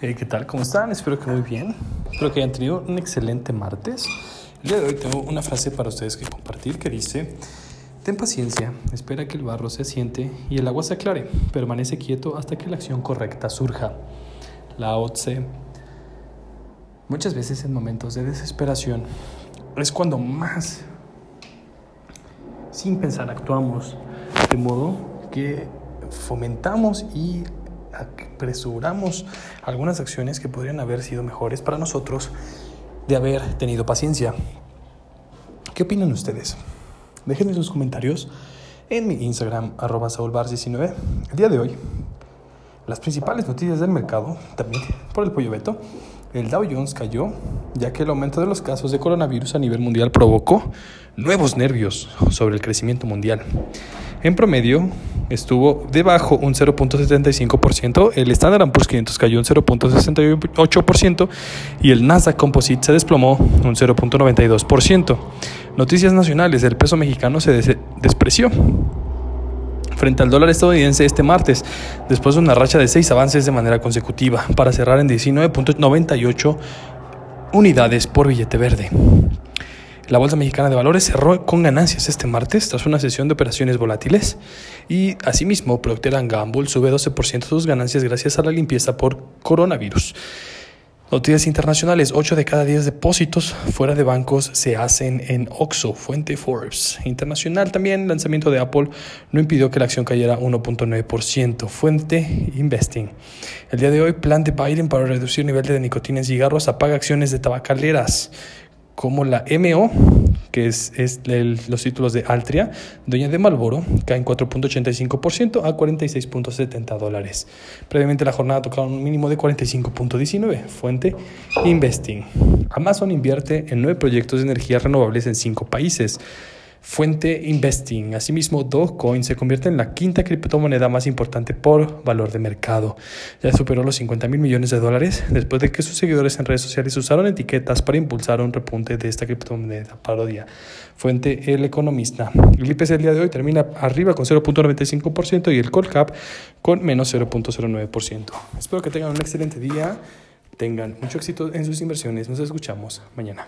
Hey, ¿Qué tal? ¿Cómo están? Espero que muy bien. Espero que hayan tenido un excelente martes. El día de hoy tengo una frase para ustedes que compartir que dice, ten paciencia, espera que el barro se asiente y el agua se aclare, permanece quieto hasta que la acción correcta surja. La Otse. Muchas veces en momentos de desesperación es cuando más, sin pensar, actuamos, de modo que fomentamos y apresuramos algunas acciones que podrían haber sido mejores para nosotros de haber tenido paciencia. ¿Qué opinan ustedes? Déjenme sus comentarios en mi Instagram, arroba saulbars19. El día de hoy, las principales noticias del mercado, también por el pollo Beto, el Dow Jones cayó, ya que el aumento de los casos de coronavirus a nivel mundial provocó nuevos nervios sobre el crecimiento mundial. En promedio, estuvo debajo un 0.75%, el Standard Poor's 500 cayó un 0.68% y el Nasdaq Composite se desplomó un 0.92%. Noticias nacionales, el peso mexicano se despreció frente al dólar estadounidense este martes, después de una racha de seis avances de manera consecutiva, para cerrar en 19.98 unidades por billete verde. La Bolsa Mexicana de Valores cerró con ganancias este martes tras una sesión de operaciones volátiles y asimismo Procter Gamble sube 12% sus ganancias gracias a la limpieza por coronavirus. Noticias internacionales, 8 de cada 10 depósitos fuera de bancos se hacen en OXO, fuente Forbes. Internacional también, lanzamiento de Apple no impidió que la acción cayera 1.9%, fuente Investing. El día de hoy, plan de Biden para reducir el nivel de nicotina en cigarros apaga acciones de tabacaleras como la MO, que es, los títulos de Altria, dueña de Malboro, caen 4.85% a 46.70 dólares. Previamente la jornada tocaba un mínimo de 45.19, fuente Investing. Amazon invierte en nueve proyectos de energías renovables en cinco países. Fuente Investing. Asimismo, Dogecoin se convierte en la quinta criptomoneda más importante por valor de mercado. Ya superó los 50 mil millones de dólares después de que sus seguidores en redes sociales usaron etiquetas para impulsar un repunte de esta criptomoneda parodia. Fuente El Economista. El IPC el día de hoy termina arriba con 0.95% y el Colcap con menos 0.09%. Espero que tengan un excelente día, tengan mucho éxito en sus inversiones. Nos escuchamos mañana.